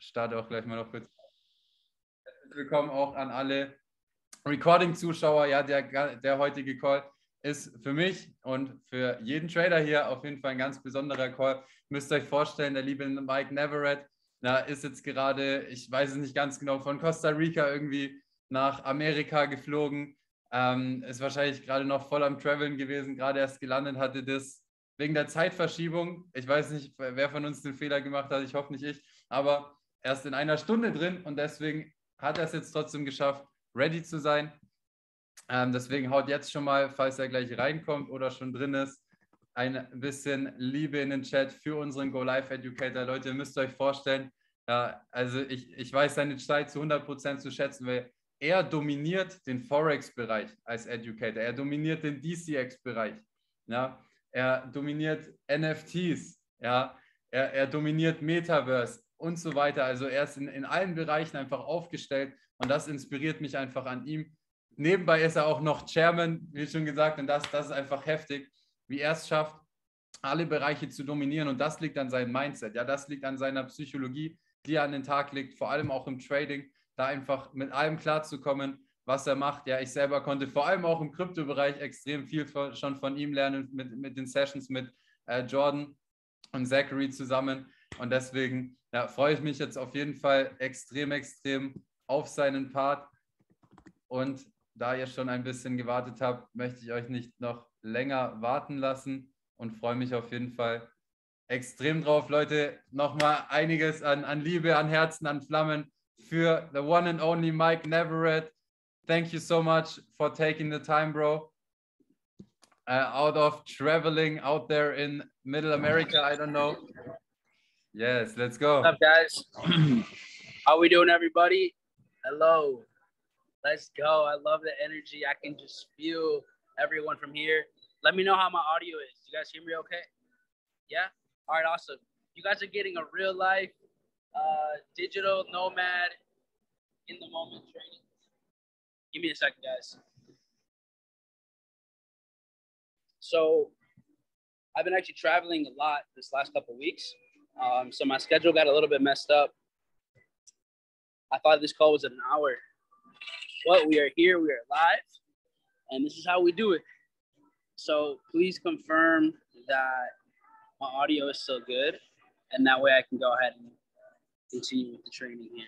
starte auch gleich mal noch kurz. Willkommen auch an alle Recording-Zuschauer. Ja, der, der heutige Call ist für mich und für jeden Trader hier auf jeden Fall ein ganz besonderer Call. Müsst ihr euch vorstellen, der liebe Mike Neverett, na, ist jetzt gerade, ich weiß es nicht ganz genau, von Costa Rica irgendwie nach Amerika geflogen. Ähm, ist wahrscheinlich gerade noch voll am Traveln gewesen, gerade erst gelandet, hatte das wegen der Zeitverschiebung. Ich weiß nicht, wer von uns den Fehler gemacht hat, ich hoffe nicht ich, aber erst in einer Stunde drin und deswegen hat er es jetzt trotzdem geschafft, ready zu sein. Ähm, deswegen haut jetzt schon mal, falls er gleich reinkommt oder schon drin ist, ein bisschen Liebe in den Chat für unseren Go Live Educator. Leute, ihr müsst euch vorstellen, ja, also ich, ich weiß seine Zeit zu 100% zu schätzen, weil er dominiert den Forex-Bereich als Educator, er dominiert den DCX-Bereich, ja, er dominiert NFTs, ja, er, er dominiert Metaverse und so weiter. Also er ist in, in allen Bereichen einfach aufgestellt und das inspiriert mich einfach an ihm. Nebenbei ist er auch noch Chairman, wie schon gesagt, und das, das ist einfach heftig, wie er es schafft, alle Bereiche zu dominieren und das liegt an seinem Mindset, ja, das liegt an seiner Psychologie, die er an den Tag legt, vor allem auch im Trading, da einfach mit allem klarzukommen, was er macht. Ja, ich selber konnte vor allem auch im Kryptobereich extrem viel von, schon von ihm lernen, mit, mit den Sessions mit äh, Jordan und Zachary zusammen. Und deswegen ja, freue ich mich jetzt auf jeden Fall extrem, extrem auf seinen Part. Und da ihr schon ein bisschen gewartet habt, möchte ich euch nicht noch länger warten lassen und freue mich auf jeden Fall extrem drauf, Leute. Nochmal einiges an, an Liebe, an Herzen, an Flammen für the one and only Mike Neverett. Thank you so much for taking the time, bro. Uh, out of traveling out there in Middle America, I don't know. Yes, let's go. What's up, guys? How we doing, everybody? Hello. Let's go. I love the energy. I can just feel everyone from here. Let me know how my audio is. You guys hear me okay? Yeah? All right, awesome. You guys are getting a real life uh, digital nomad in the moment training. Give me a second, guys. So, I've been actually traveling a lot this last couple weeks. Um, so my schedule got a little bit messed up. I thought this call was an hour, but we are here, we are live, and this is how we do it. So please confirm that my audio is still good, and that way I can go ahead and continue with the training here.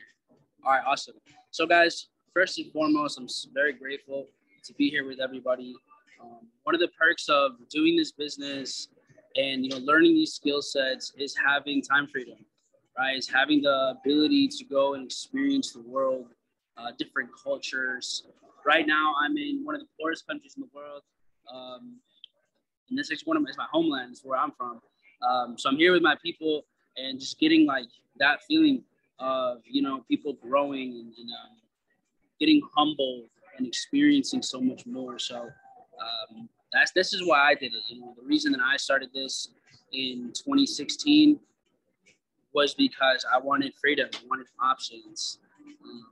All right, awesome. So guys, first and foremost, I'm very grateful to be here with everybody. Um, one of the perks of doing this business and you know learning these skill sets is having time freedom right? Is having the ability to go and experience the world uh, different cultures. Right now i'm in one of the poorest countries in the world um, and this is one of my, my homeland is where i'm from. Um, so i'm here with my people and just getting like that feeling of you know people growing and, and um, getting humble and experiencing so much more. So um, that's this is why I did it. You know, the reason that I started this in 2016 was because I wanted freedom, I wanted options. Um,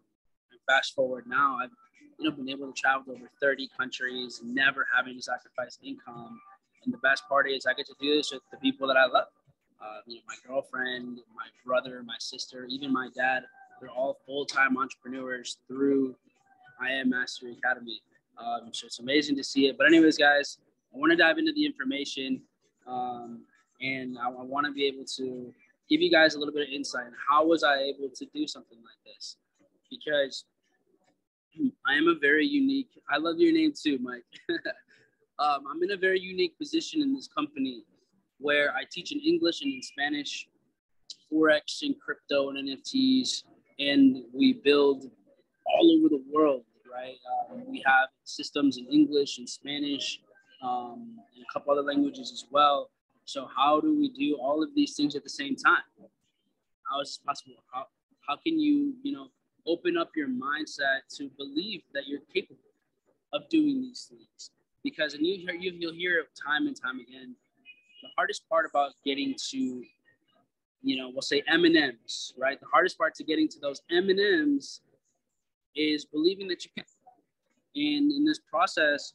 and fast forward now, I've you know been able to travel over 30 countries, never having to sacrifice income. And the best part is I get to do this with the people that I love. Uh, you know, my girlfriend, my brother, my sister, even my dad. They're all full-time entrepreneurs through I Am Mastery Academy. Um, so it's amazing to see it. But anyways, guys, I want to dive into the information, um, and I, I want to be able to give you guys a little bit of insight. How was I able to do something like this? Because I am a very unique. I love your name too, Mike. um, I'm in a very unique position in this company where I teach in English and in Spanish, forex and crypto and NFTs, and we build all over the world right? Um, we have systems in English and Spanish um, and a couple other languages as well. So how do we do all of these things at the same time? How is this possible? How, how can you, you know, open up your mindset to believe that you're capable of doing these things? Because and you hear you, you'll hear it time and time again, the hardest part about getting to, you know, we'll say M and M's, right? The hardest part to getting to those M and M's is believing that you can. And in this process,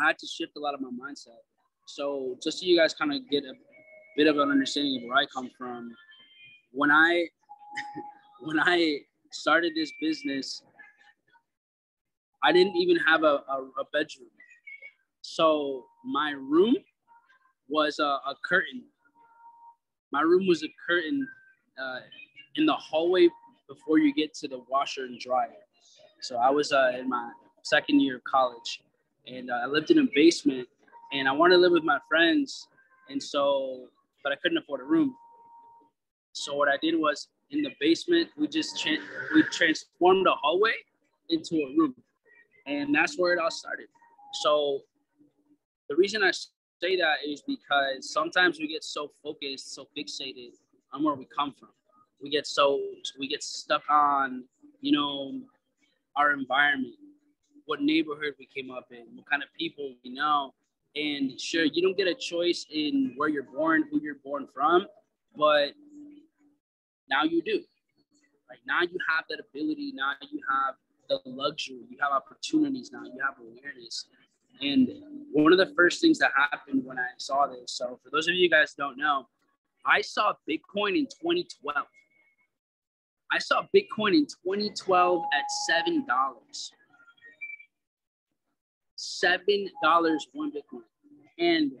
I had to shift a lot of my mindset. So just so you guys kind of get a bit of an understanding of where I come from, when I when I started this business, I didn't even have a, a, a bedroom. So my room was a, a, curtain. My room was a curtain uh, in the hallway before you get to the washer and dryer. So I was uh, in my second year of college, and uh, I lived in a basement, and I wanted to live with my friends, and so, but I couldn't afford a room. So what I did was in the basement, we just tra- we transformed the hallway into a room, and that's where it all started. So the reason I say that is because sometimes we get so focused, so fixated on where we come from. We get so we get stuck on, you know, our environment, what neighborhood we came up in, what kind of people we know. And sure, you don't get a choice in where you're born, who you're born from, but now you do. Like now you have that ability. Now you have the luxury. You have opportunities now. You have awareness. And one of the first things that happened when I saw this. So for those of you guys don't know, I saw Bitcoin in 2012. I saw Bitcoin in 2012 at seven dollars. Seven dollars one Bitcoin, and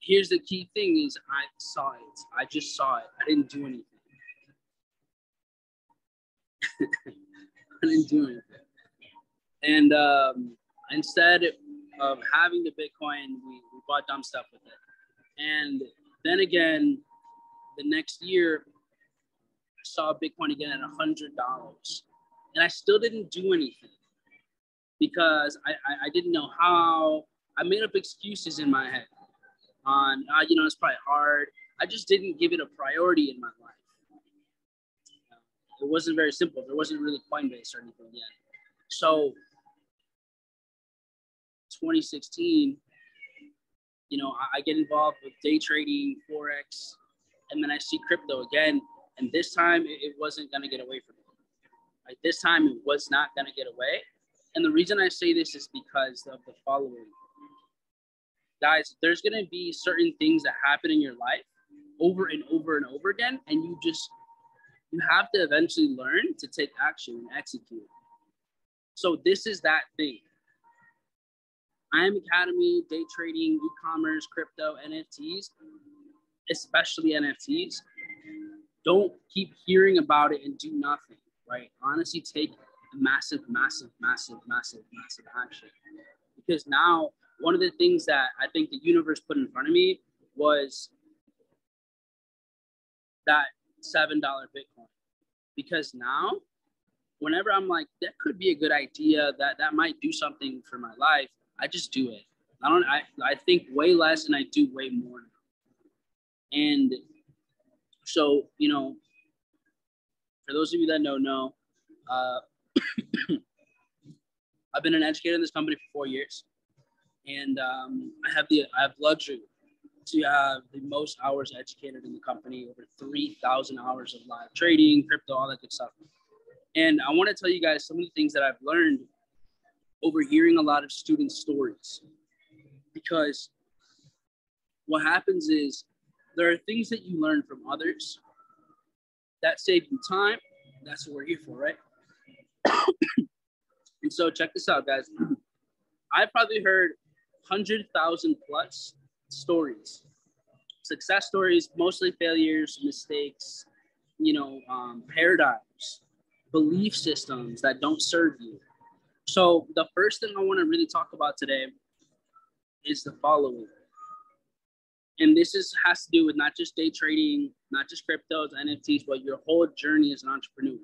here's the key thing is I saw it. I just saw it. I didn't do anything. I didn't do anything. And um, instead of having the Bitcoin, we, we bought dumb stuff with it. And then again, the next year, I saw Bitcoin again at $100. And I still didn't do anything because I, I, I didn't know how. I made up excuses in my head on, uh, you know, it's probably hard. I just didn't give it a priority in my life. It wasn't very simple. There wasn't really Coinbase or anything yet. So 2016, you know, I, I get involved with day trading, Forex, and then I see crypto again. And this time it, wasn't going to get away from me. Like this time it was not going to get away. And the reason I say this is because of the following guys, there's going to be certain things that happen in your life over and over and over again. And you just, you have to eventually learn to take action and execute. So this is that thing. I am Academy, day trading, e-commerce, crypto, NFTs, especially NFTs. Don't keep hearing about it and do nothing, right? Honestly, take massive, massive, massive, massive, massive action. Because now one of the things that I think the universe put in front of me was that $7 Bitcoin. Because now, whenever I'm like, that could be a good idea, that that might do something for my life, I just do it. I don't, I, I think way less and I do way more. And so, you know, for those of you that don't know, uh, I've been an educator in this company for four years and um, I have the I have luxury to have the most hours educated in the company, over three thousand hours of live trading, crypto, all that good stuff. And I want to tell you guys some of the things that I've learned over hearing a lot of student stories, because what happens is there are things that you learn from others that save you time. That's what we're here for, right? and so check this out, guys. I've probably heard 100,000 plus stories. Success stories, mostly failures, mistakes, you know, um, paradigms, belief systems that don't serve you. So, the first thing I want to really talk about today is the following. And this is has to do with not just day trading, not just cryptos, NFTs, but your whole journey as an entrepreneur.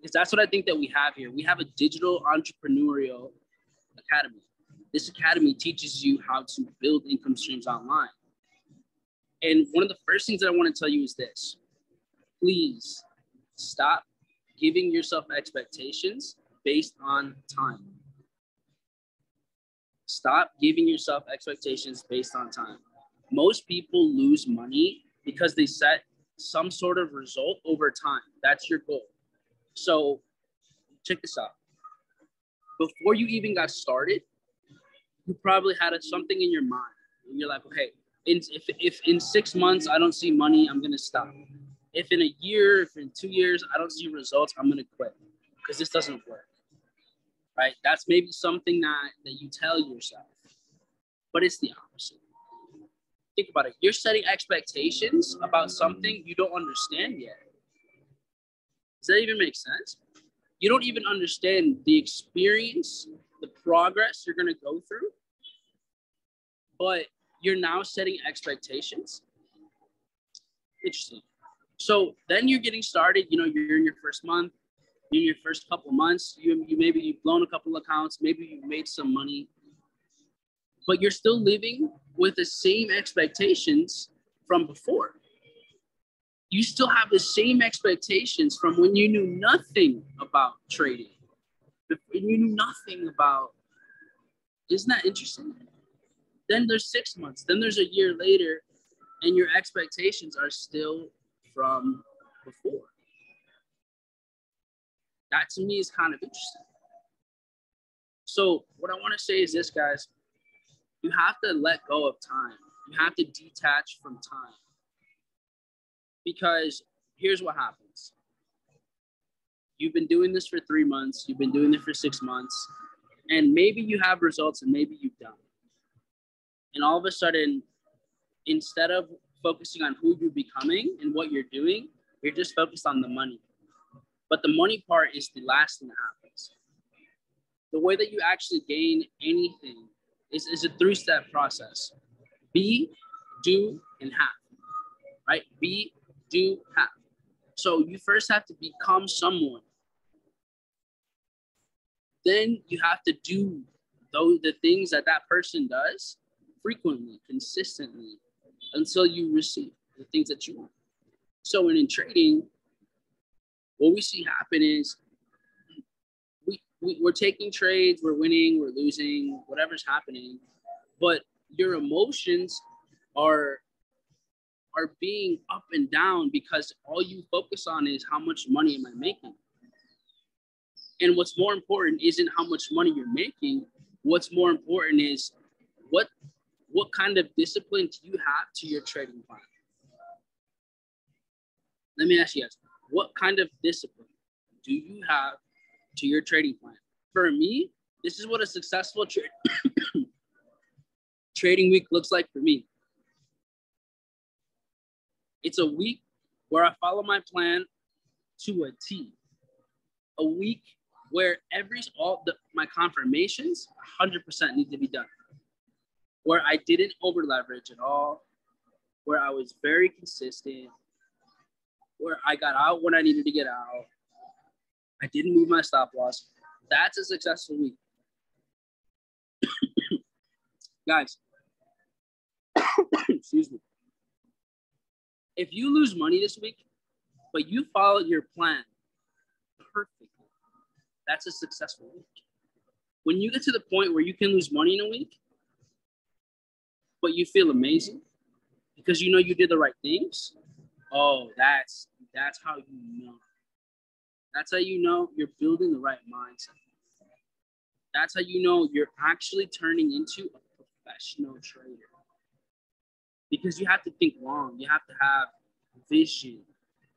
Because that's what I think that we have here. We have a digital entrepreneurial academy. This academy teaches you how to build income streams online. And one of the first things that I want to tell you is this please stop giving yourself expectations based on time. Stop giving yourself expectations based on time. Most people lose money because they set some sort of result over time. That's your goal. So, check this out. Before you even got started, you probably had a, something in your mind. And you're like, okay, in, if, if in six months I don't see money, I'm going to stop. if in a year, if in two years, I don't see results, I'm gonna quit because this doesn't work. Right? That's maybe something that that you tell yourself, but it's the opposite. Think about it. You're setting expectations about something you don't understand yet. Does that even make sense? You don't even understand the experience, the progress you're gonna go through, but you're now setting expectations. Interesting. So then you're getting started. You know, you're in your first month, in your first couple months. You, you maybe you've blown a couple accounts, maybe you've made some money, but you're still living with the same expectations from before. You still have the same expectations from when you knew nothing about trading. When you knew nothing about, isn't that interesting? Then there's six months, then there's a year later, and your expectations are still from before. That to me is kind of interesting. So, what I want to say is this, guys you have to let go of time, you have to detach from time. Because here's what happens you've been doing this for three months, you've been doing it for six months, and maybe you have results and maybe you don't. And all of a sudden, instead of focusing on who you're becoming and what you're doing, you're just focused on the money. But the money part is the last thing that happens. The way that you actually gain anything is, is a three step process be, do, and have. Right? Be, do, have. So you first have to become someone. Then you have to do those the things that that person does frequently, consistently, until you receive the things that you want. So in trading, what we see happen is we, we we're taking trades, we're winning, we're losing, whatever's happening, but your emotions are are being up and down because all you focus on is how much money am I making? And what's more important isn't how much money you're making. What's more important is what what kind of discipline do you have to your trading plan? Let me ask you guys, what kind of discipline do you have to your trading plan? For me, this is what a successful tra- trading week looks like for me. It's a week where I follow my plan to a T. A week where every all the my confirmations 100% need to be done where I didn't over leverage at all, where I was very consistent, where I got out when I needed to get out. I didn't move my stop loss. That's a successful week. Guys, excuse me. If you lose money this week, but you followed your plan perfectly, that's a successful week. When you get to the point where you can lose money in a week, but you feel amazing because you know you did the right things. Oh, that's that's how you know. That's how you know you're building the right mindset. That's how you know you're actually turning into a professional trader. Because you have to think long. You have to have vision.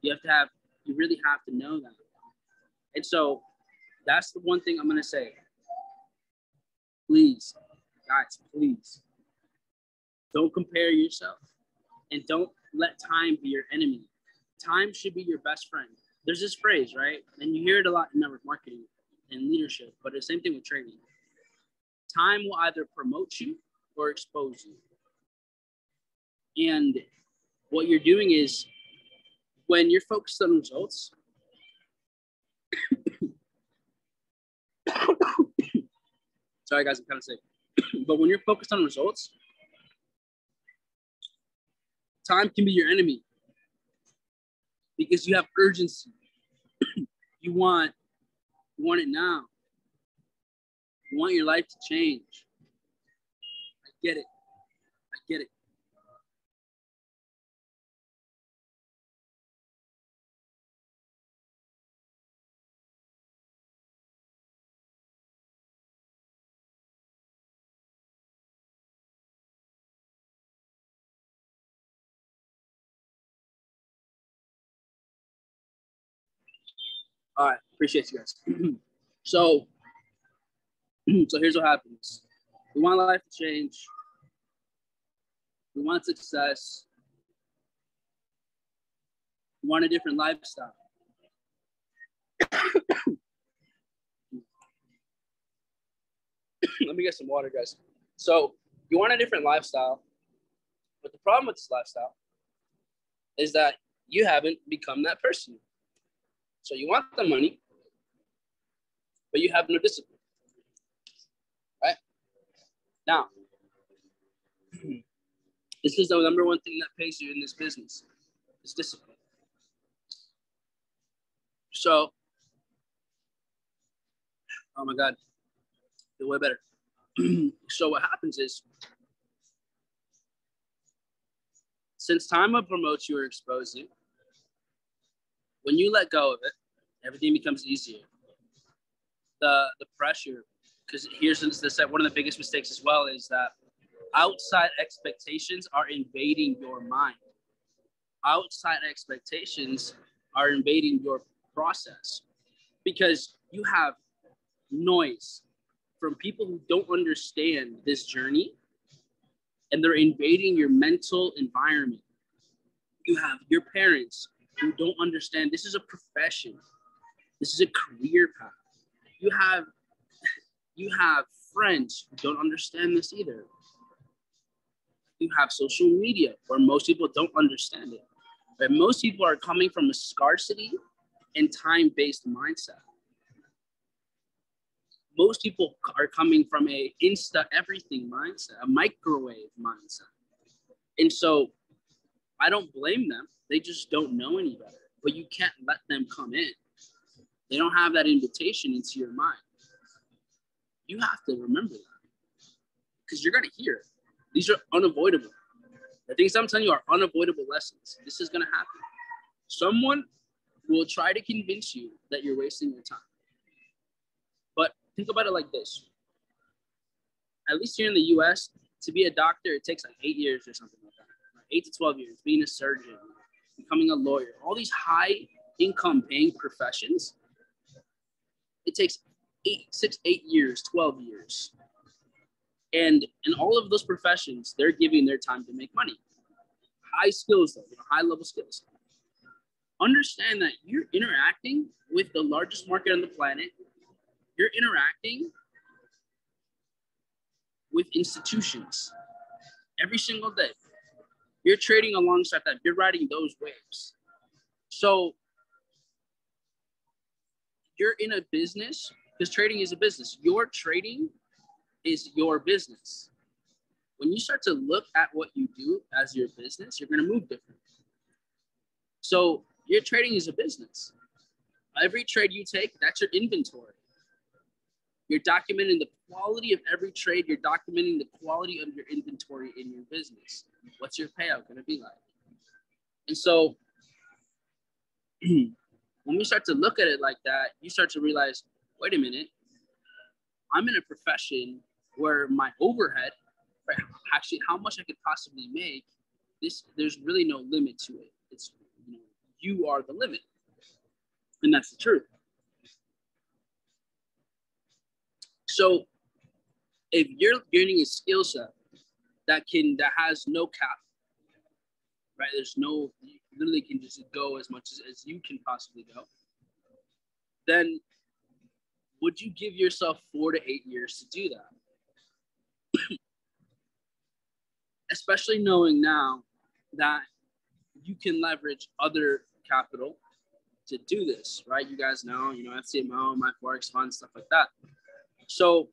You have to have, you really have to know that. And so that's the one thing I'm going to say. Please, guys, please don't compare yourself and don't let time be your enemy. Time should be your best friend. There's this phrase, right? And you hear it a lot in network marketing and leadership, but the same thing with trading. Time will either promote you or expose you. And what you're doing is when you're focused on results, sorry guys, I'm kind of sick. but when you're focused on results, time can be your enemy because you have urgency. you want you want it now. You want your life to change. I get it. I get it. All right, appreciate you guys. so, so here's what happens: we want life to change. We want success. We want a different lifestyle. Let me get some water, guys. So, you want a different lifestyle, but the problem with this lifestyle is that you haven't become that person. So, you want the money, but you have no discipline. Right? Now, this is the number one thing that pays you in this business is discipline. So, oh my God, feel way better. so what happens is, since time of promotes you expose you, when you let go of it, everything becomes easier. The the pressure, because here's the set one of the biggest mistakes as well is that outside expectations are invading your mind. Outside expectations are invading your process because you have noise from people who don't understand this journey and they're invading your mental environment. You have your parents who don't understand this is a profession, this is a career path. You have you have friends who don't understand this either. You have social media where most people don't understand it. But most people are coming from a scarcity and time-based mindset most people are coming from a insta everything mindset, a microwave mindset. And so I don't blame them. They just don't know any better. But you can't let them come in. They don't have that invitation into your mind. You have to remember that because you're going to hear. These are unavoidable. The things I'm telling you are unavoidable lessons. This is going to happen. Someone will try to convince you that you're wasting your time But think about it like this. At least here in the US, to be a doctor, it takes like eight years or something like that. Eight to 12 years, being a surgeon, becoming a lawyer, all these high income paying professions, it takes eight, six, eight years, 12 years. And in all of those professions, they're giving their time to make money. High skills, though, you know, high level skills. Understand that you're interacting with the largest market on the planet you're interacting with institutions every single day. You're trading alongside that. You're riding those waves. So you're in a business because trading is a business. Your trading is your business. When you start to look at what you do as your business, you're going to move different. So your trading is a business. Every trade you take, that's your inventory. You're documenting the quality of every trade. You're documenting the quality of your inventory in your business. What's your payout going to be like? And so when we start to look at it like that, you start to realize, wait a minute, I'm in a profession where my overhead, actually how much I could possibly make, this there's really no limit to it. It's you know, you are the limit. And that's the truth. So if you're gaining a skill set that can that has no cap, right? There's no you literally can just go as much as, as you can possibly go, then would you give yourself four to eight years to do that? Especially knowing now that you can leverage other capital to do this, right? You guys know, you know, FTMO, my Forex fund, stuff like that. So,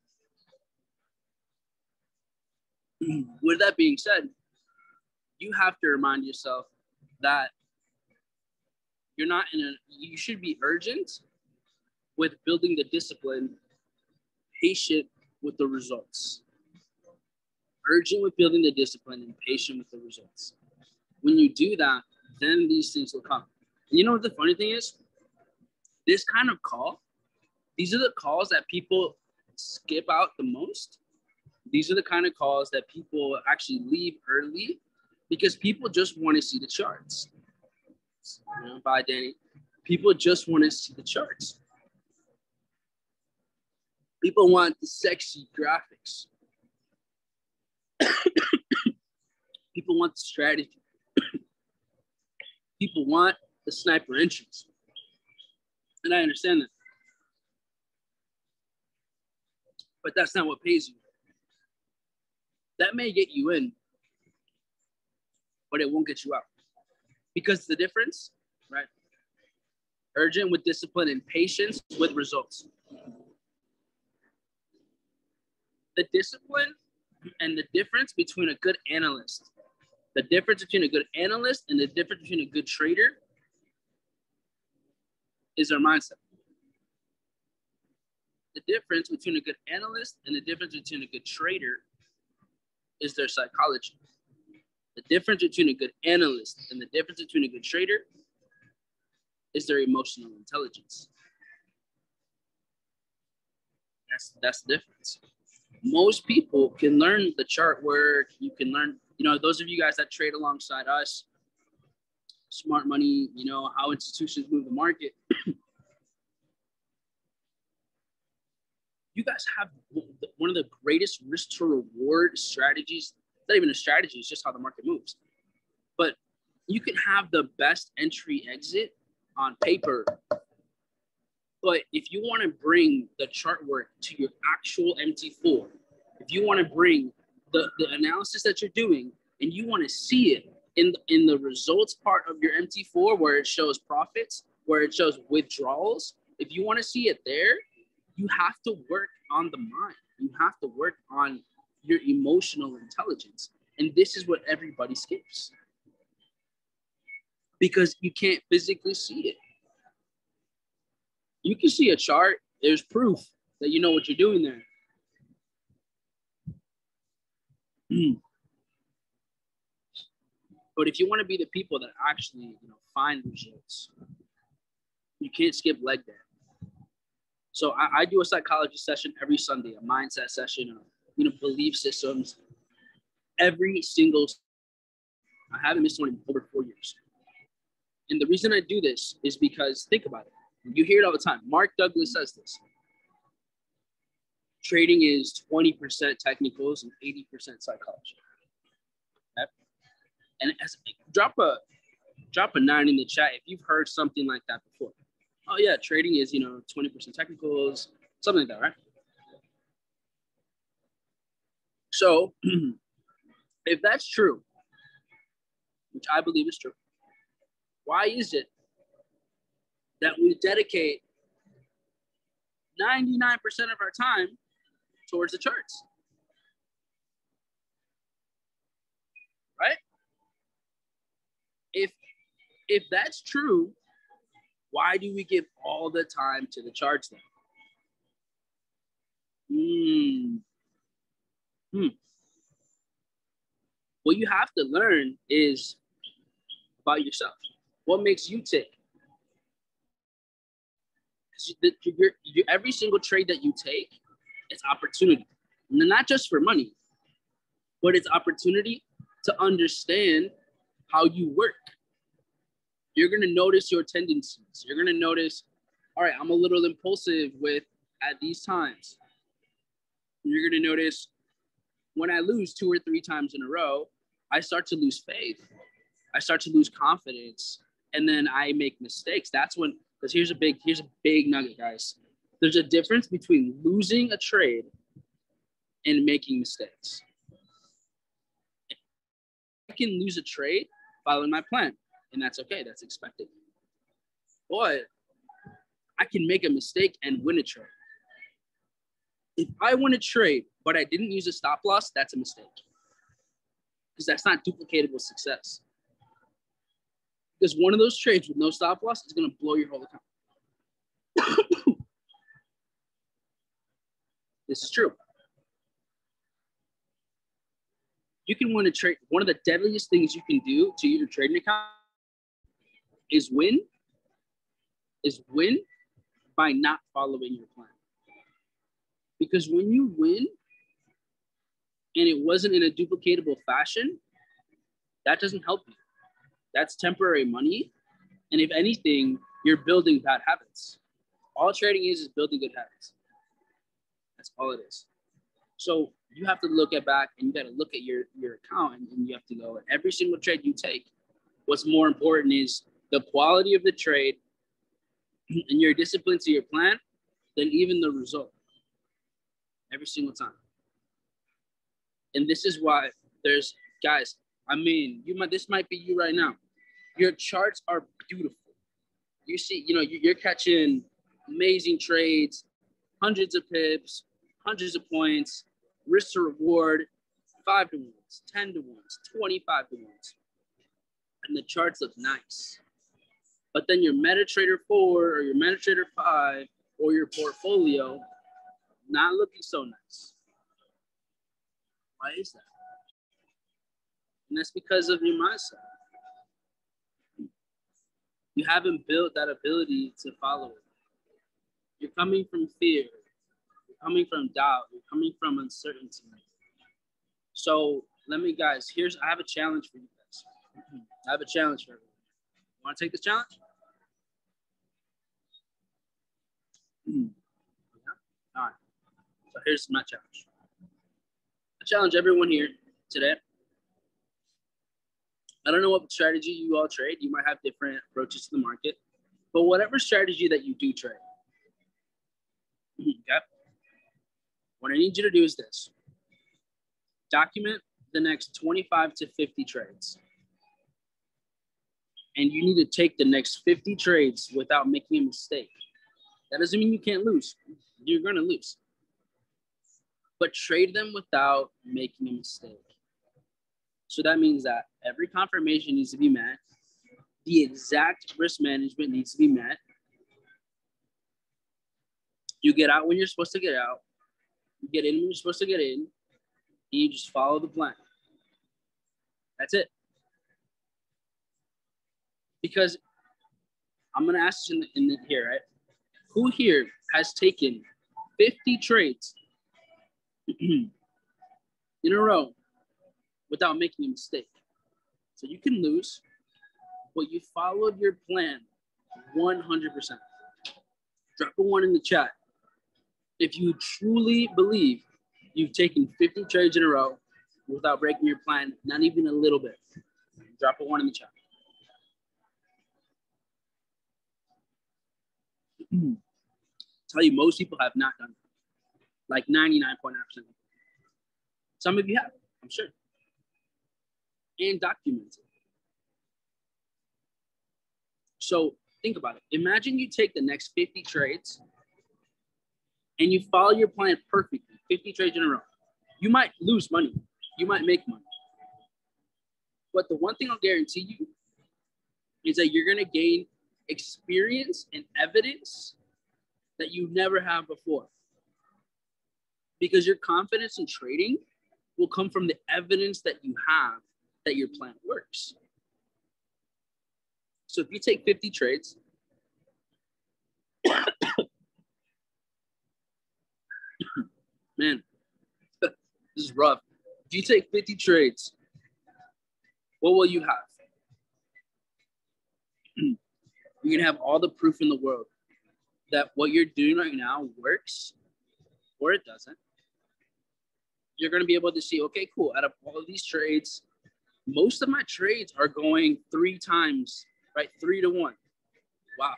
with that being said, you have to remind yourself that you're not in a, you should be urgent with building the discipline, patient with the results. Urgent with building the discipline and patient with the results. When you do that, then these things will come. And you know what the funny thing is? This kind of call, these are the calls that people skip out the most, these are the kind of calls that people actually leave early because people just want to see the charts. You know, bye, Danny. People just want to see the charts. People want the sexy graphics. People want the strategy. People want the sniper entries. And I understand that. But that's not what pays you. That may get you in, but it won't get you out. Because the difference, right? Urgent with discipline and patience with results. The discipline and the difference between a good analyst, the difference between a good analyst and the difference between a good trader is our mindset. The difference between a good analyst and the difference between a good trader is their psychology. The difference between a good analyst and the difference between a good trader is their emotional intelligence. That's that's the difference. Most people can learn the chart work. You can learn, you know, those of you guys that trade alongside us, smart money, you know, how institutions move the market. you guys have one of the greatest risk to reward strategies. It's Not even a strategy, it's just how the market moves. But you can have the best entry exit on paper. But if you want to bring the chart work to your actual MT4, if you want to bring the, the analysis that you're doing and you want to see it in the, in the results part of your MT4 where it shows profits, where it shows withdrawals, if you want to see it there, you have to work on the mind. You have to work on your emotional intelligence. And this is what everybody skips because you can't physically see it. You can see a chart, there's proof that you know what you're doing there. but if you want to be the people that actually you know find results, you can't skip leg day. So I, I do a psychology session every Sunday, a mindset session, you know, belief systems. Every single, I haven't missed one in over four years. And the reason I do this is because think about it. You hear it all the time. Mark Douglas says this. Trading is 20% technicals and 80% psychology. Okay? And as, drop a drop a nine in the chat if you've heard something like that before oh yeah, trading is you know 20% technicals, something like that, right? So if that's true, which I believe is true, why is it that we dedicate 99% of our time towards the charts? Right? If if that's true, why do we give all the time to the charts then? Hmm. Hmm. What you have to learn is about yourself. What makes you tick? Because every single trade that you take, it's opportunity. Not just for money, but it's opportunity to understand how you work you're going to notice your tendencies. You're going to notice, all right, I'm a little impulsive with at these times. You're going to notice when I lose two or three times in a row, I start to lose faith. I start to lose confidence, and then I make mistakes. That's when, because here's a big, here's a big nugget, guys. There's a difference between losing a trade and making mistakes. I can lose a trade following my plan and that's okay. That's expected. But I can make a mistake and win a trade. If I win a trade, but I didn't use a stop loss, that's a mistake. Because that's not duplicatable success. Because one of those trades with no stop loss is going to blow your whole account. this is true. You can win a trade. One of the deadliest things you can do to your trading account is win is win by not following your plan. Because when you win and it wasn't in a duplicatable fashion, that doesn't help you. That's temporary money. And if anything, you're building bad habits. All trading is is building good habits. That's all it is. So you have to look at back and you got to look at your your account and, and you have to go every single trade you take. What's more important is the quality of the trade and your discipline to your plan than even the result. Every single time. And this is why there's guys. I mean, you might this might be you right now. Your charts are beautiful. You see, you know, you're catching amazing trades, hundreds of pips, hundreds of points, risk to reward, five to ones, 10 to ones, 25 to ones. And the charts look nice. But then your MetaTrader 4 or your MetaTrader 5 or your portfolio not looking so nice. Why is that? And that's because of your mindset. You haven't built that ability to follow it. You're coming from fear. You're coming from doubt. You're coming from uncertainty. So let me, guys, here's, I have a challenge for you guys. I have a challenge for everyone. Want to take this challenge? Yeah. All right. So here's my challenge. I challenge everyone here today I don't know what strategy you all trade. You might have different approaches to the market, but whatever strategy that you do trade, okay, what I need you to do is this document the next 25 to 50 trades. And you need to take the next 50 trades without making a mistake. That doesn't mean you can't lose, you're going to lose. But trade them without making a mistake. So that means that every confirmation needs to be met. The exact risk management needs to be met. You get out when you're supposed to get out. You get in when you're supposed to get in. And you just follow the plan. That's it. Because I'm gonna ask in, the, in the, here, right? Who here has taken 50 trades in a row without making a mistake. So you can lose, but you followed your plan 100%. Drop a one in the chat. If you truly believe you've taken 50 trades in a row without breaking your plan, not even a little bit, drop a one in the chat. Tell you, most people have not done that. Like 99.9%. Some of you have, I'm sure and documented. So think about it. Imagine you take the next 50 trades and you follow your plan perfectly, 50 trades in a row. You might lose money, you might make money. But the one thing I'll guarantee you is that you're going to gain experience and evidence that you never have before. Because your confidence in trading will come from the evidence that you have that your plan works. So if you take 50 trades, man, this is rough. If you take 50 trades, what will you have? You're gonna have all the proof in the world that what you're doing right now works or it doesn't. You're gonna be able to see, okay, cool. Out of all of these trades, most of my trades are going three times, right? Three to one. Wow.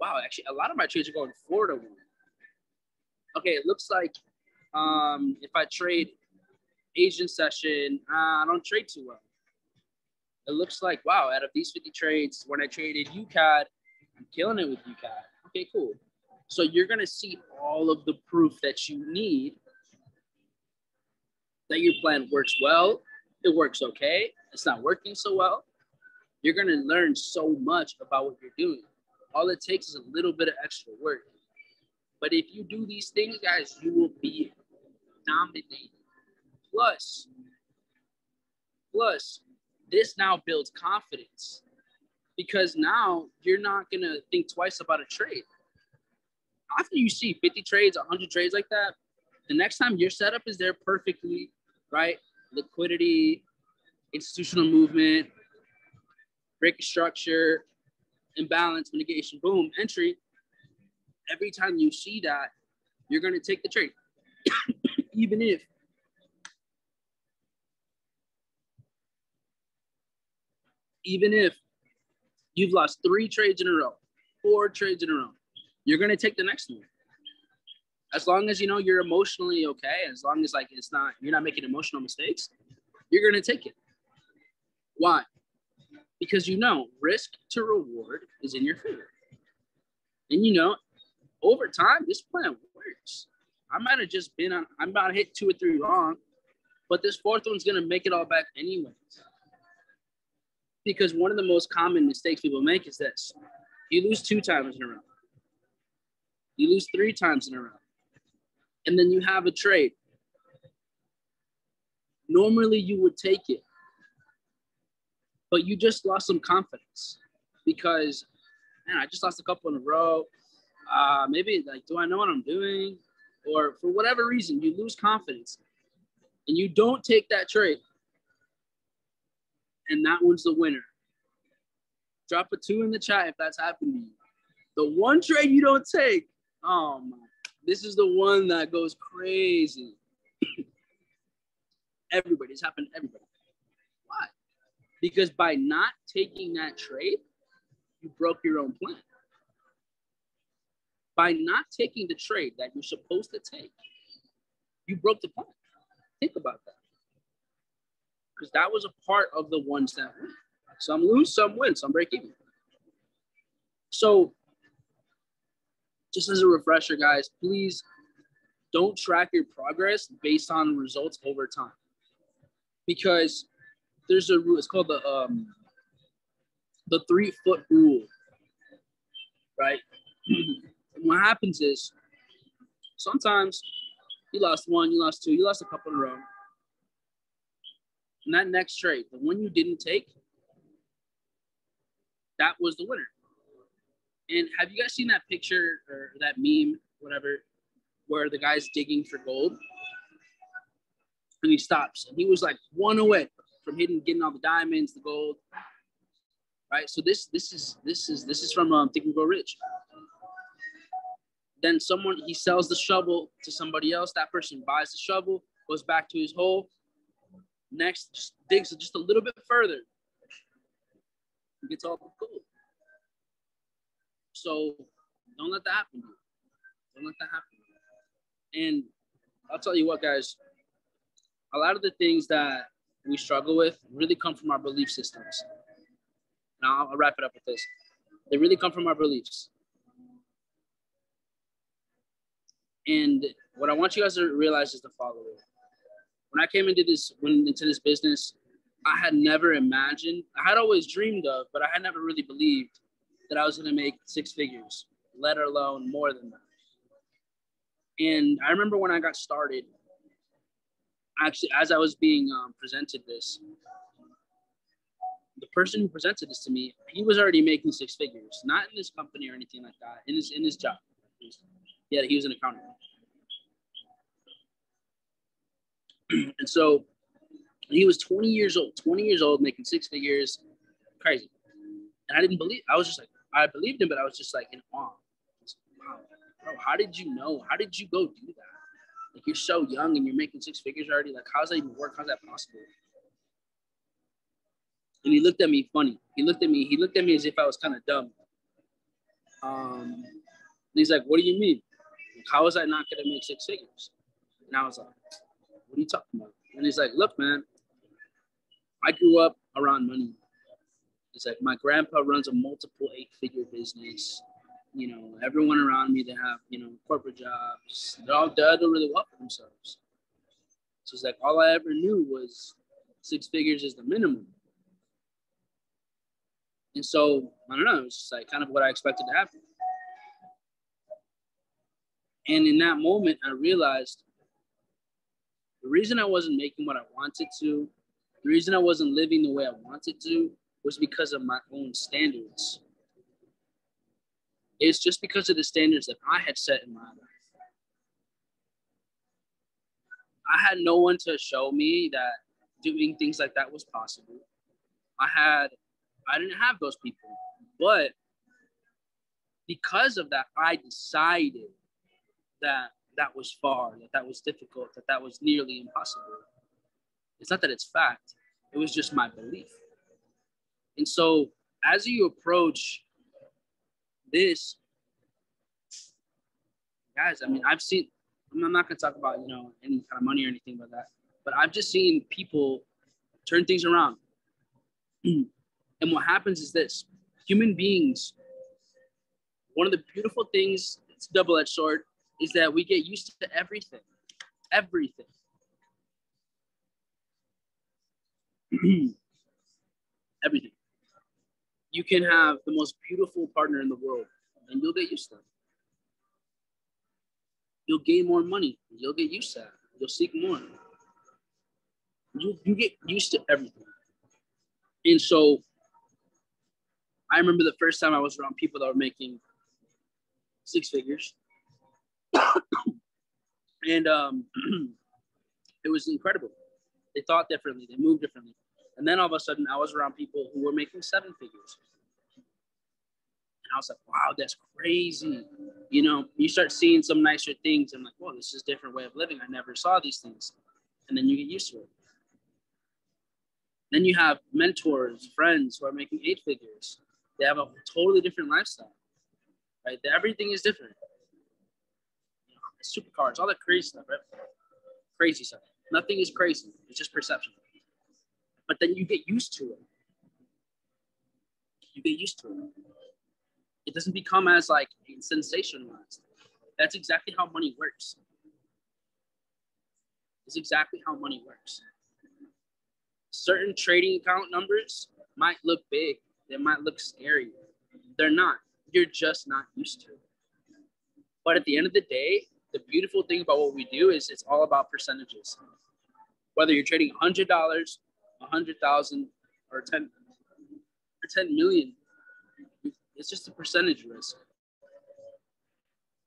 Wow. Actually, a lot of my trades are going four to one. Okay. It looks like um, if I trade Asian session, uh, I don't trade too well. It looks like, wow, out of these 50 trades, when I traded UCAD, I'm killing it with UCAD. Okay, cool. So you're going to see all of the proof that you need that your plan works well it works okay, it's not working so well, you're going to learn so much about what you're doing. All it takes is a little bit of extra work. But if you do these things, guys, you will be dominated. Plus, plus, this now builds confidence because now you're not going to think twice about a trade. After you see 50 trades, 100 trades like that, the next time your setup is there perfectly, right? liquidity, institutional movement, break structure, imbalance, mitigation, boom, entry. Every time you see that, you're going to take the trade. Even if even if you've lost three trades in a row, four trades in a row, you're going to take the next one. As long as you know you're emotionally okay, as long as like it's not you're not making emotional mistakes, you're going to take it. Why? Because you know risk to reward is in your favor. And you know, over time, this plan works. I might have just been on, I'm about to hit two or three wrong, but this fourth one's going to make it all back anyways. Because one of the most common mistakes people make is this you lose two times in a row, you lose three times in a row, and then you have a trade. Normally, you would take it, but you just lost some confidence because, man, I just lost a couple in a row. Uh, maybe like, do I know what I'm doing? Or for whatever reason, you lose confidence and you don't take that trade. And that one's the winner. Drop a two in the chat if that's happened to you. The one trade you don't take, oh my, this is the one that goes crazy. everybody, it's happened to everybody. Why? Because by not taking that trade, you broke your own plan by not taking the trade that you're supposed to take, you broke the plan. Think about that. Because that was a part of the ones that win. Some lose, some win, some break even. So, just as a refresher, guys, please don't track your progress based on results over time. Because there's a rule, it's called the um the three foot rule, right? what happens is sometimes you lost one, you lost two, you lost a couple in a row. That next trade, the one you didn't take, that was the winner. And have you guys seen that picture or that meme, whatever, where the guy's digging for gold? And he stops. And he was like one away from hitting getting all the diamonds, the gold. Right. So this this is this is this is from um, Think and Grow Rich then someone he sells the shovel to somebody else. That person buys the shovel, goes back to his hole. Next, just digs just a little bit further. He gets all gold. So don't let that happen. Don't let that happen. And I'll tell you what, guys. A lot of the things that we struggle with really come from our belief systems. Now I'll wrap it up with this. They really come from our beliefs. And what I want you guys to realize is the following. When I came into this into this business, I had never imagined, I had always dreamed of, but I had never really believed that I was gonna make six figures, let alone more than that. And I remember when I got started, actually, as I was being um, presented this, the person who presented this to me, he was already making six figures, not in this company or anything like that, in his in his job. Yeah, he was an accountant. and so he was 20 years old, 20 years old, making six figures, crazy. And I didn't believe. I was just like, I believed him, but I was just like in awe. wow, bro, how did you know? How did you go do that? Like you're so young and you're making six figures already. Like how's that even work? How's that possible? And he looked at me funny. He looked at me. He looked at me as if I was kind of dumb. Um, he's like, "What do you mean? How is I not gonna make six figures?" And I was like, are you talking about? And he's like, look, man, I grew up around money. It's like my grandpa runs a multiple eight figure business. You know, everyone around me, they have, you know, corporate jobs. They're all, they do really well for themselves. So it's like, all I ever knew was six figures is the minimum. And so, I don't know, it's like kind of what I expected to happen. And in that moment, I realized the reason I wasn't making what I wanted to, the reason I wasn't living the way I wanted to, was because of my own standards. It's just because of the standards that I had set in my life. I had no one to show me that doing things like that was possible. I had, I didn't have those people, but because of that, I decided that that was far, that that was difficult, that that was nearly impossible. It's not that it's fact, it was just my belief. And so as you approach this, guys, I mean, I've seen, I'm not going to talk about, you know, any kind of money or anything like that, but I've just seen people turn things around. and what happens is this human beings, one of the beautiful things, it's double edged sword, is that we get used to everything. Everything. everything. You can have the most beautiful partner in the world and you'll get used to it. You'll gain more money. You'll get used to it. You'll seek more. You, you get used to everything. And so I remember the first time I was around people that were making six figures. And um, it was incredible. They thought differently, they moved differently. And then all of a sudden, I was around people who were making seven figures. And I was like, wow, that's crazy. You know, you start seeing some nicer things. And like, whoa, this is a different way of living. I never saw these things. And then you get used to it. Then you have mentors, friends who are making eight figures. They have a totally different lifestyle, right? Everything is different. Supercars, all that crazy stuff, right? Crazy stuff. Nothing is crazy. It's just perception but then you get used to it. You get used to it. It doesn't become as like sensationalized. That's exactly how money works. It's exactly how money works. Certain trading account numbers might look big, they might look scary. They're not. You're just not used to it. But at the end of the day, the beautiful thing about what we do is it's all about percentages. Whether you're trading $100, a hundred thousand or ten or ten million. It's just a percentage risk.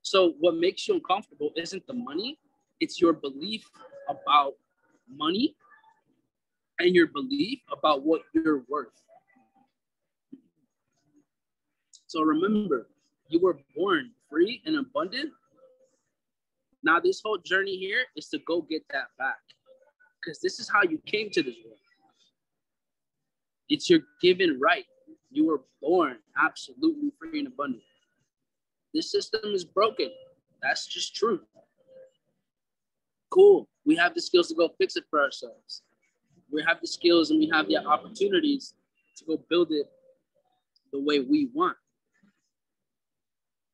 So what makes you uncomfortable isn't the money, it's your belief about money and your belief about what you're worth. So remember, you were born free and abundant. Now, this whole journey here is to go get that back because this is how you came to this world. It's your given right. You were born absolutely free and abundant. This system is broken. That's just true. Cool. We have the skills to go fix it for ourselves. We have the skills and we have the opportunities to go build it the way we want.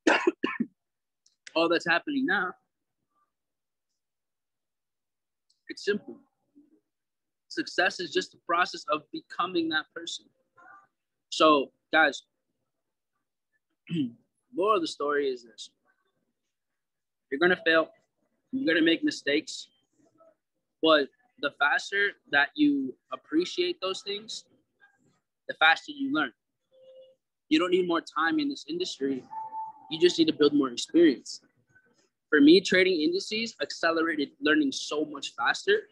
All that's happening now, simple. Success is just the process of becoming that person. So, guys, more of the story is this you're going to fail, you're going to make mistakes, but the faster that you appreciate those things, the faster you learn. You don't need more time in this industry, you just need to build more experience. For me, trading indices accelerated learning so much faster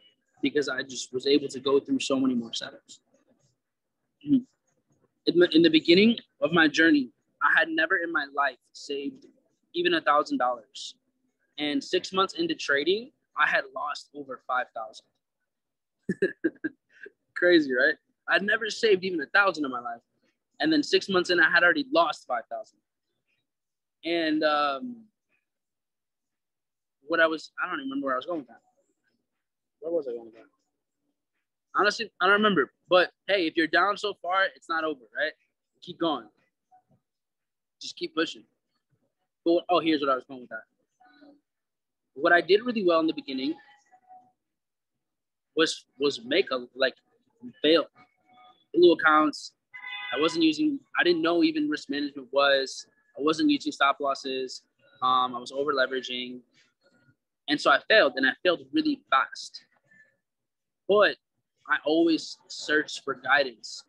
because I just was able to go through so many more setups. In the, beginning of my journey, I had never in my life saved even a thousand dollars. And six months into trading, I had lost over five thousand. Crazy, right? I'd never saved even a thousand in my life. And then six months in, I had already lost five thousand. And um, what I was, I don't even remember where I was going with that. Where was I going with that? Honestly, I don't remember. But hey, if you're down so far, it's not over, right? Keep going. Just keep pushing. But oh, here's what I was going with that. What I did really well in the beginning was was make a like fail blue accounts. I wasn't using. I didn't know even risk management was. I wasn't using stop losses. Um, I was over leveraging, and so I failed, and I failed really fast. But I always search for guidance.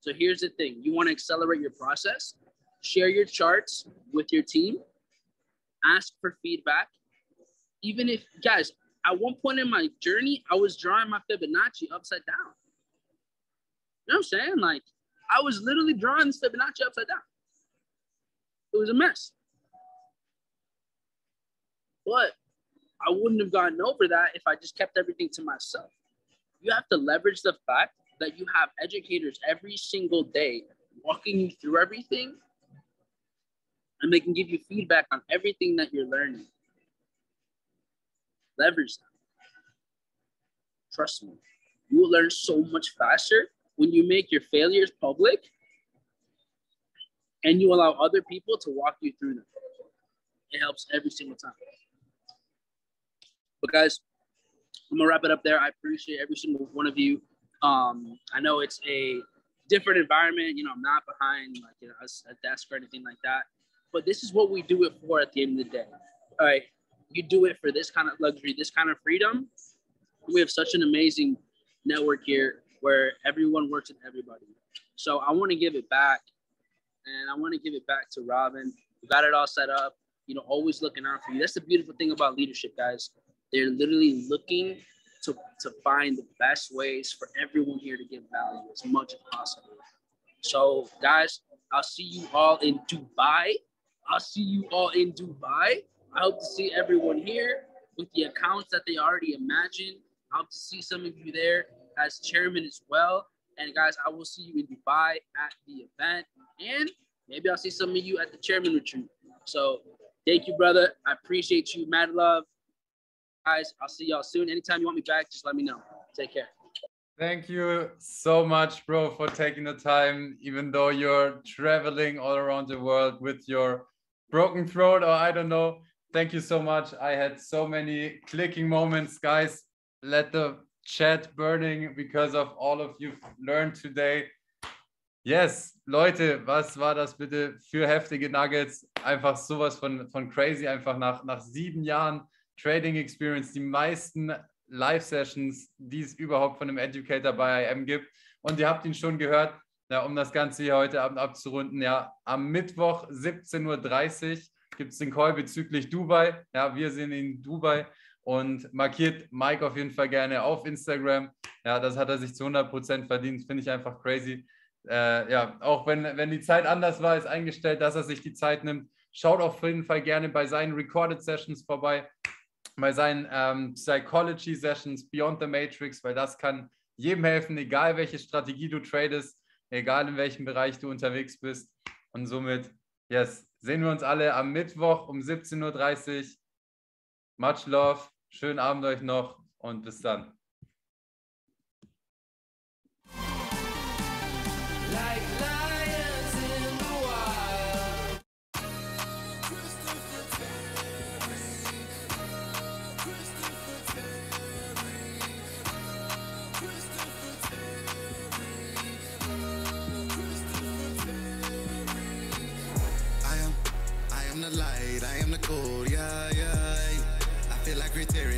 So here's the thing you want to accelerate your process, share your charts with your team, ask for feedback. Even if, guys, at one point in my journey, I was drawing my Fibonacci upside down. You know what I'm saying? Like, I was literally drawing this Fibonacci upside down. it was a mess. But I wouldn't have gotten over that if I just kept everything to myself. You have to leverage the fact that you have educators every single day walking you through everything and they can give you feedback on everything that you're learning. Leverage that. Trust me, you will learn so much faster when you make your failures public and you allow other people to walk you through them. It helps every single time. But guys, I'm gonna wrap it up there. I appreciate every single one of you. Um, I know it's a different environment. You know, I'm not behind like you know, a, desk or anything like that. But this is what we do it for at the end of the day. All right, you do it for this kind of luxury, this kind of freedom. We have such an amazing network here where everyone works with everybody. So I want to give it back, and I want to give it back to Robin. We got it all set up. You know, always looking out for you. That's the beautiful thing about leadership, guys. They're literally looking to, to find the best ways for everyone here to get value as much as possible. So, guys, I'll see you all in Dubai. I'll see you all in Dubai. I hope to see everyone here with the accounts that they already imagined. I hope to see some of you there as chairman as well. And guys, I will see you in Dubai at the event. And maybe I'll see some of you at the chairman retreat. So thank you, brother. I appreciate you. Mad love guys. I'll see y'all soon. Anytime you want me back, just let me know. Take care. Thank you so much, bro, for taking the time, even though you're traveling all around the world with your broken throat, or I don't know. Thank you so much. I had so many clicking moments, guys. Let the chat burning because of all of you've learned today. Yes, Leute, was war das bitte für heftige Nuggets? Einfach sowas von, von crazy, einfach nach, nach sieben Jahren Trading Experience, die meisten Live-Sessions, die es überhaupt von einem Educator bei IM gibt. Und ihr habt ihn schon gehört, ja, um das Ganze hier heute Abend abzurunden. Ja, am Mittwoch 17.30 Uhr gibt es den Call bezüglich Dubai. Ja, wir sind in Dubai und markiert Mike auf jeden Fall gerne auf Instagram. Ja, das hat er sich zu 100% verdient. Finde ich einfach crazy. Äh, ja, auch wenn, wenn die Zeit anders war, ist eingestellt, dass er sich die Zeit nimmt. Schaut auf jeden Fall gerne bei seinen Recorded Sessions vorbei bei seinen ähm, Psychology Sessions Beyond the Matrix, weil das kann jedem helfen, egal welche Strategie du tradest, egal in welchem Bereich du unterwegs bist. Und somit, yes, sehen wir uns alle am Mittwoch um 17.30 Uhr. Much love, schönen Abend euch noch und bis dann.